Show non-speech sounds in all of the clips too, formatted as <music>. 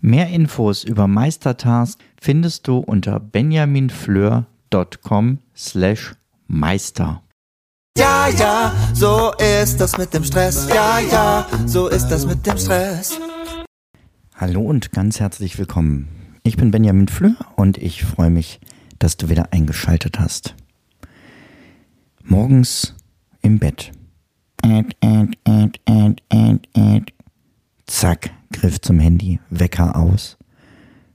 Mehr Infos über Meistertask findest du unter benjaminfleur.com slash meister. Ja, ja, so ist das mit dem Stress. Ja, ja, so ist das mit dem Stress. Hallo und ganz herzlich willkommen. Ich bin Benjamin Fleur und ich freue mich, dass du wieder eingeschaltet hast. Morgens im Bett. Zack, Griff zum Handy, Wecker aus.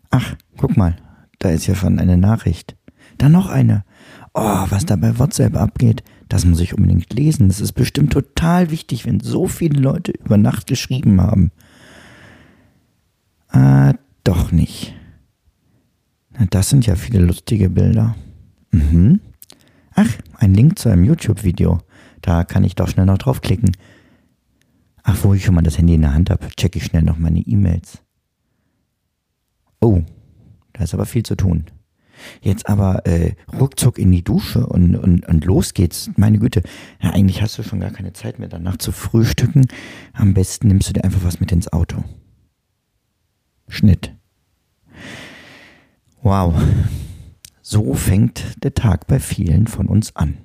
Ach, guck mal, da ist ja schon eine Nachricht. Da noch eine. Oh, was da bei WhatsApp abgeht, das muss ich unbedingt lesen. Das ist bestimmt total wichtig, wenn so viele Leute über Nacht geschrieben haben. Ah, doch nicht. Na, das sind ja viele lustige Bilder. Mhm. Ach, ein Link zu einem YouTube-Video. Da kann ich doch schnell noch draufklicken. Ach, wo ich schon mal das Handy in der Hand habe, checke ich schnell noch meine E-Mails. Oh, da ist aber viel zu tun. Jetzt aber äh, ruckzuck in die Dusche und, und, und los geht's. Meine Güte, ja, eigentlich hast du schon gar keine Zeit mehr danach zu frühstücken. Am besten nimmst du dir einfach was mit ins Auto. Schnitt. Wow. So fängt der Tag bei vielen von uns an.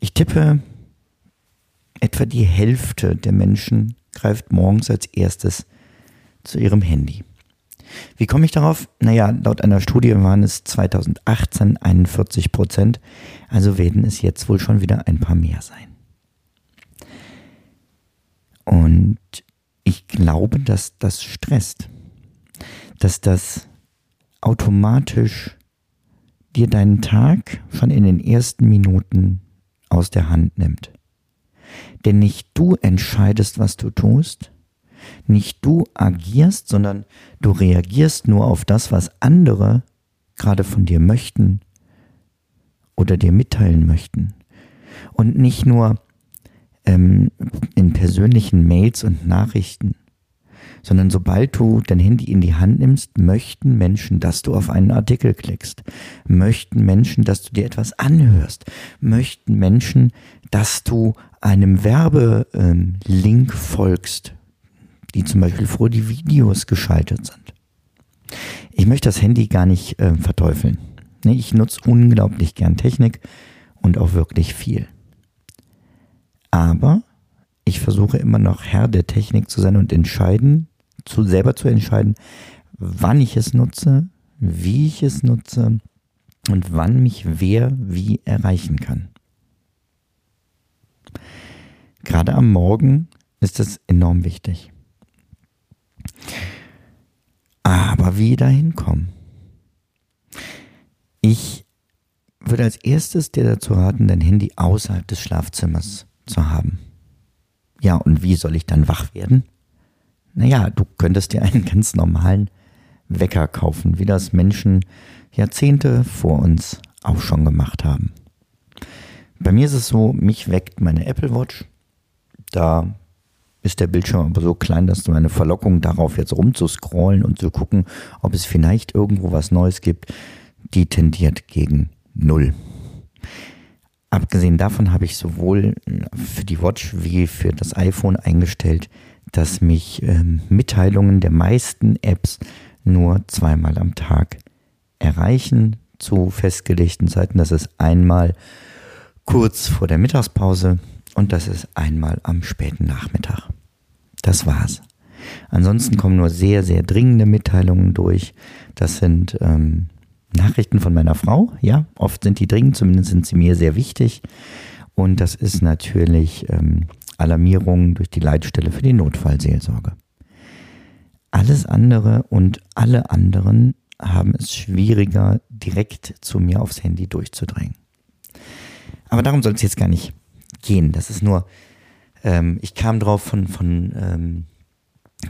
Ich tippe, etwa die Hälfte der Menschen greift morgens als erstes zu ihrem Handy. Wie komme ich darauf? Naja, laut einer Studie waren es 2018 41 Prozent, also werden es jetzt wohl schon wieder ein paar mehr sein. Und ich glaube, dass das stresst, dass das automatisch dir deinen Tag schon in den ersten Minuten aus der Hand nimmt. Denn nicht du entscheidest, was du tust, nicht du agierst, sondern du reagierst nur auf das, was andere gerade von dir möchten oder dir mitteilen möchten. Und nicht nur ähm, in persönlichen Mails und Nachrichten, sondern sobald du dein Handy in die Hand nimmst, möchten Menschen, dass du auf einen Artikel klickst, möchten Menschen, dass du dir etwas anhörst, möchten Menschen, dass du einem Werbelink folgst, die zum Beispiel vor die Videos geschaltet sind. Ich möchte das Handy gar nicht äh, verteufeln. Ich nutze unglaublich gern Technik und auch wirklich viel. Aber ich versuche immer noch Herr der Technik zu sein und entscheiden, zu selber zu entscheiden, wann ich es nutze, wie ich es nutze und wann mich wer wie erreichen kann. Gerade am Morgen ist es enorm wichtig. Aber wie dahin kommen? Ich würde als erstes dir dazu raten, dein Handy außerhalb des Schlafzimmers zu haben. Ja, und wie soll ich dann wach werden? Naja, du könntest dir einen ganz normalen Wecker kaufen, wie das Menschen Jahrzehnte vor uns auch schon gemacht haben. Bei mir ist es so, mich weckt meine Apple Watch. Da ist der Bildschirm aber so klein, dass du eine Verlockung darauf jetzt rumzuscrollen und zu gucken, ob es vielleicht irgendwo was Neues gibt, die tendiert gegen Null. Abgesehen davon habe ich sowohl für die Watch wie für das iPhone eingestellt, dass mich ähm, Mitteilungen der meisten Apps nur zweimal am Tag erreichen zu festgelegten Zeiten. Das ist einmal kurz vor der Mittagspause und das ist einmal am späten Nachmittag. Das war's. Ansonsten kommen nur sehr, sehr dringende Mitteilungen durch. Das sind ähm, Nachrichten von meiner Frau. Ja, oft sind die dringend, zumindest sind sie mir sehr wichtig. Und das ist natürlich ähm, Alarmierung durch die Leitstelle für die Notfallseelsorge. Alles andere und alle anderen haben es schwieriger, direkt zu mir aufs Handy durchzudrängen. Aber darum soll es jetzt gar nicht gehen. Das ist nur, ähm, ich kam drauf von, von ähm,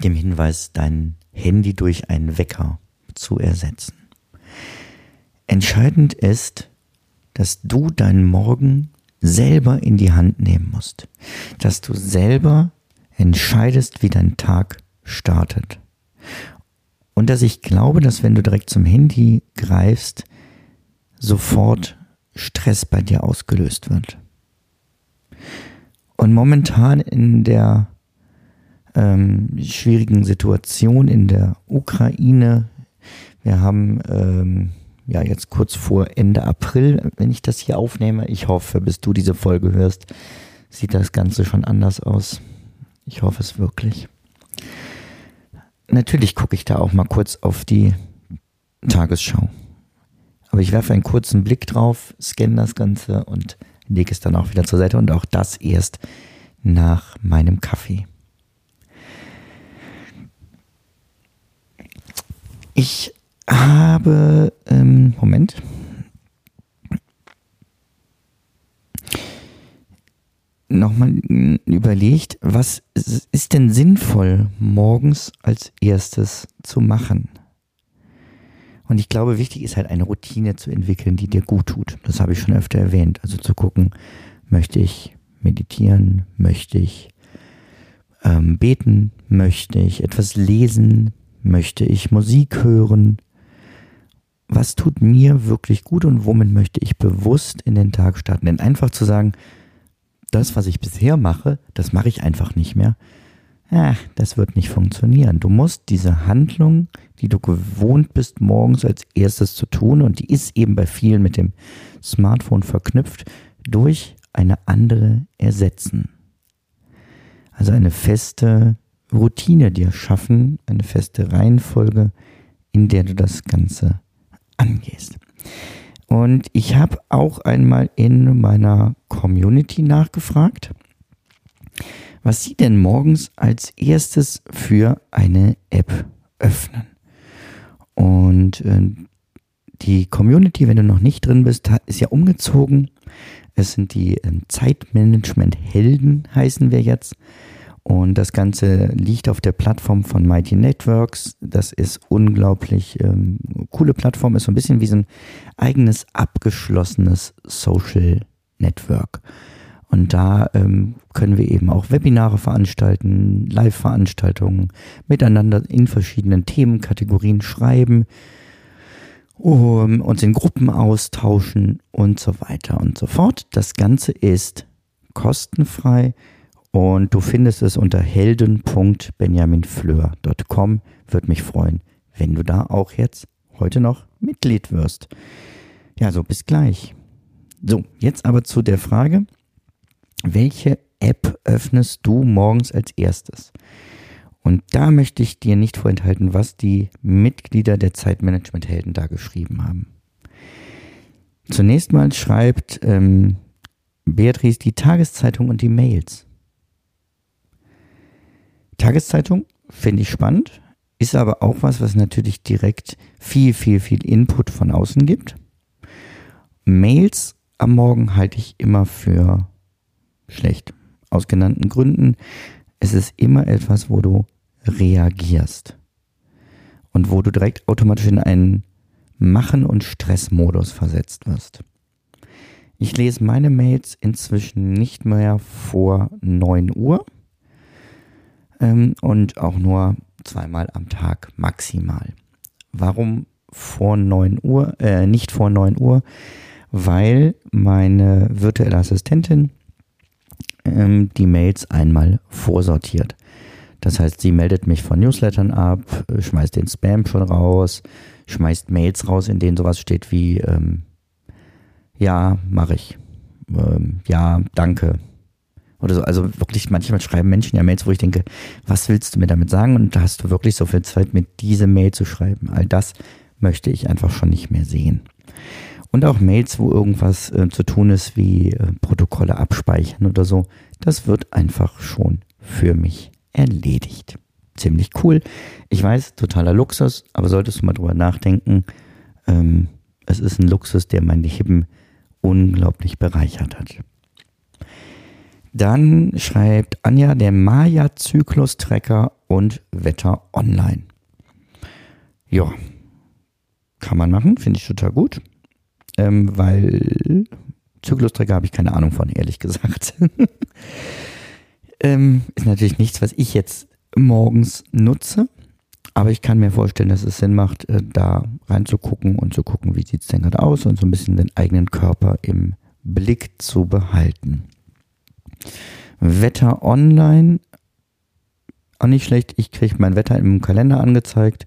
dem Hinweis, dein Handy durch einen Wecker zu ersetzen. Entscheidend ist, dass du deinen Morgen selber in die Hand nehmen musst. Dass du selber entscheidest, wie dein Tag startet. Und dass ich glaube, dass wenn du direkt zum Handy greifst, sofort Stress bei dir ausgelöst wird. Und momentan in der ähm, schwierigen Situation in der Ukraine, wir haben ähm, ja jetzt kurz vor Ende April, wenn ich das hier aufnehme. Ich hoffe, bis du diese Folge hörst, sieht das Ganze schon anders aus. Ich hoffe es wirklich. Natürlich gucke ich da auch mal kurz auf die Tagesschau. Aber ich werfe einen kurzen Blick drauf, scanne das Ganze und lege es dann auch wieder zur Seite und auch das erst nach meinem Kaffee. Ich habe, ähm, Moment. Nochmal überlegt, was ist denn sinnvoll morgens als erstes zu machen? Und ich glaube, wichtig ist halt eine Routine zu entwickeln, die dir gut tut. Das habe ich schon öfter erwähnt. Also zu gucken, möchte ich meditieren, möchte ich ähm, beten, möchte ich etwas lesen, möchte ich Musik hören, was tut mir wirklich gut und womit möchte ich bewusst in den Tag starten. Denn einfach zu sagen, das, was ich bisher mache, das mache ich einfach nicht mehr, ja, das wird nicht funktionieren. Du musst diese Handlung, die du gewohnt bist, morgens als erstes zu tun, und die ist eben bei vielen mit dem Smartphone verknüpft, durch eine andere ersetzen. Also eine feste Routine dir schaffen, eine feste Reihenfolge, in der du das Ganze angehst. Und ich habe auch einmal in meiner Community nachgefragt, was sie denn morgens als erstes für eine App öffnen. Und äh, die Community, wenn du noch nicht drin bist, ist ja umgezogen. Es sind die äh, Zeitmanagement-Helden, heißen wir jetzt. Und das Ganze liegt auf der Plattform von Mighty Networks. Das ist unglaublich ähm, coole Plattform, ist so ein bisschen wie so ein eigenes abgeschlossenes Social Network. Und da ähm, können wir eben auch Webinare veranstalten, Live-Veranstaltungen miteinander in verschiedenen Themenkategorien schreiben, um, uns in Gruppen austauschen und so weiter und so fort. Das Ganze ist kostenfrei und du findest es unter helden.benjaminfleur.com. Würde mich freuen, wenn du da auch jetzt heute noch Mitglied wirst. Ja, so bis gleich. So, jetzt aber zu der Frage, welche App öffnest du morgens als erstes? Und da möchte ich dir nicht vorenthalten, was die Mitglieder der Zeitmanagement-Helden da geschrieben haben. Zunächst mal schreibt ähm, Beatrice die Tageszeitung und die Mails. Tageszeitung finde ich spannend, ist aber auch was, was natürlich direkt viel, viel, viel Input von außen gibt. Mails am Morgen halte ich immer für schlecht. Aus genannten Gründen. Es ist immer etwas, wo du reagierst. Und wo du direkt automatisch in einen Machen- und Stressmodus versetzt wirst. Ich lese meine Mails inzwischen nicht mehr vor 9 Uhr ähm, und auch nur zweimal am Tag maximal. Warum vor 9 Uhr, äh, nicht vor 9 Uhr? Weil meine virtuelle Assistentin ähm, die Mails einmal vorsortiert. Das heißt, sie meldet mich von Newslettern ab, schmeißt den Spam schon raus, schmeißt Mails raus, in denen sowas steht wie ähm, ja, mache ich. Ähm, ja, danke oder so. Also wirklich, manchmal schreiben Menschen ja Mails, wo ich denke, was willst du mir damit sagen? Und da hast du wirklich so viel Zeit, mir diese Mail zu schreiben. All das möchte ich einfach schon nicht mehr sehen. Und auch Mails, wo irgendwas äh, zu tun ist, wie äh, Protokolle abspeichern oder so, das wird einfach schon für mich erledigt. Ziemlich cool. Ich weiß, totaler Luxus, aber solltest du mal drüber nachdenken, ähm, es ist ein Luxus, der mein Leben unglaublich bereichert hat. Dann schreibt Anja der Maya-Zyklus-Tracker und Wetter online. Ja, kann man machen, finde ich total gut. Ähm, weil Zyklustracker habe ich keine Ahnung von, ehrlich gesagt. <laughs> ähm, ist natürlich nichts, was ich jetzt morgens nutze. Aber ich kann mir vorstellen, dass es Sinn macht, äh, da reinzugucken und zu gucken, wie sieht es denn gerade aus und so ein bisschen den eigenen Körper im Blick zu behalten. Wetter online, auch nicht schlecht. Ich kriege mein Wetter im Kalender angezeigt,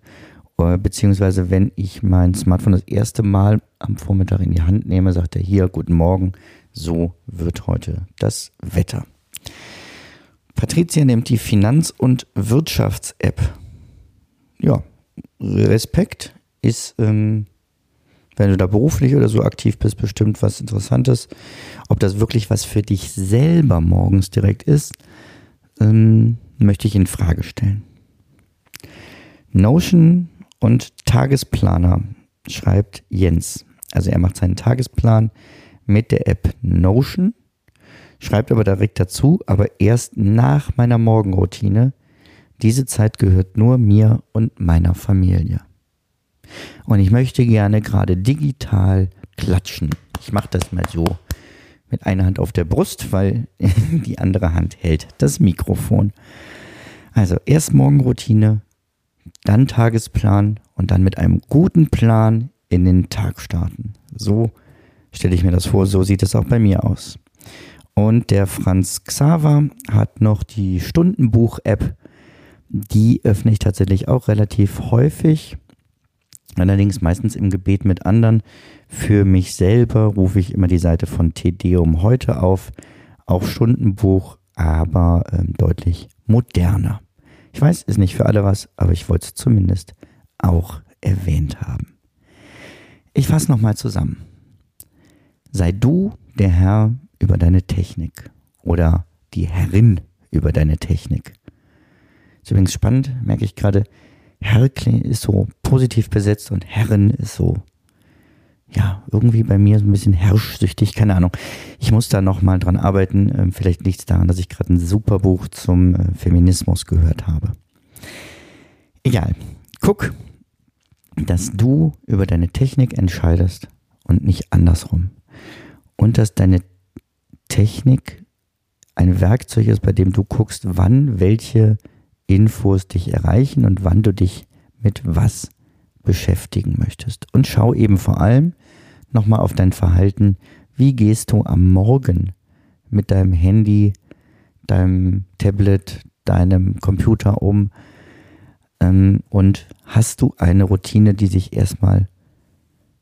äh, beziehungsweise wenn ich mein Smartphone das erste Mal am Vormittag in die Hand nehme, sagt er hier, guten Morgen, so wird heute das Wetter. Patricia nimmt die Finanz- und Wirtschafts-App ja, Respekt ist, ähm, wenn du da beruflich oder so aktiv bist, bestimmt was Interessantes. Ob das wirklich was für dich selber morgens direkt ist, ähm, möchte ich in Frage stellen. Notion und Tagesplaner schreibt Jens. Also er macht seinen Tagesplan mit der App Notion, schreibt aber direkt dazu, aber erst nach meiner Morgenroutine diese Zeit gehört nur mir und meiner Familie. Und ich möchte gerne gerade digital klatschen. Ich mache das mal so mit einer Hand auf der Brust, weil <laughs> die andere Hand hält das Mikrofon. Also erst Morgenroutine, dann Tagesplan und dann mit einem guten Plan in den Tag starten. So stelle ich mir das vor, so sieht es auch bei mir aus. Und der Franz Xaver hat noch die Stundenbuch-App die öffne ich tatsächlich auch relativ häufig. Allerdings meistens im Gebet mit anderen. Für mich selber rufe ich immer die Seite von Tedeum heute auf. Auch Stundenbuch, aber ähm, deutlich moderner. Ich weiß, ist nicht für alle was, aber ich wollte es zumindest auch erwähnt haben. Ich fasse nochmal zusammen. Sei du der Herr über deine Technik oder die Herrin über deine Technik. Ist übrigens spannend, merke ich gerade. Herkle ist so positiv besetzt und Herren ist so, ja, irgendwie bei mir so ein bisschen herrschsüchtig, keine Ahnung. Ich muss da nochmal dran arbeiten. Ähm, vielleicht liegt es daran, dass ich gerade ein super Buch zum äh, Feminismus gehört habe. Egal. Guck, dass du über deine Technik entscheidest und nicht andersrum. Und dass deine Technik ein Werkzeug ist, bei dem du guckst, wann welche Infos dich erreichen und wann du dich mit was beschäftigen möchtest. Und schau eben vor allem nochmal auf dein Verhalten. Wie gehst du am Morgen mit deinem Handy, deinem Tablet, deinem Computer um? Ähm, und hast du eine Routine, die sich erstmal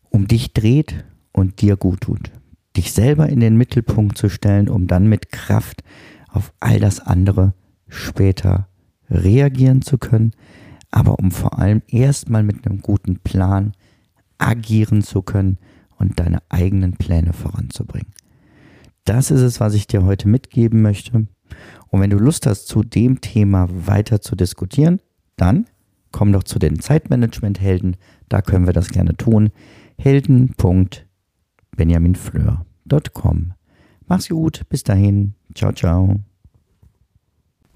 um dich dreht und dir gut tut? Dich selber in den Mittelpunkt zu stellen, um dann mit Kraft auf all das andere später reagieren zu können, aber um vor allem erstmal mit einem guten Plan agieren zu können und deine eigenen Pläne voranzubringen. Das ist es, was ich dir heute mitgeben möchte. Und wenn du Lust hast, zu dem Thema weiter zu diskutieren, dann komm doch zu den Zeitmanagement-Helden. Da können wir das gerne tun. Helden.benjaminfleur.com. Mach's gut. Bis dahin. Ciao, ciao.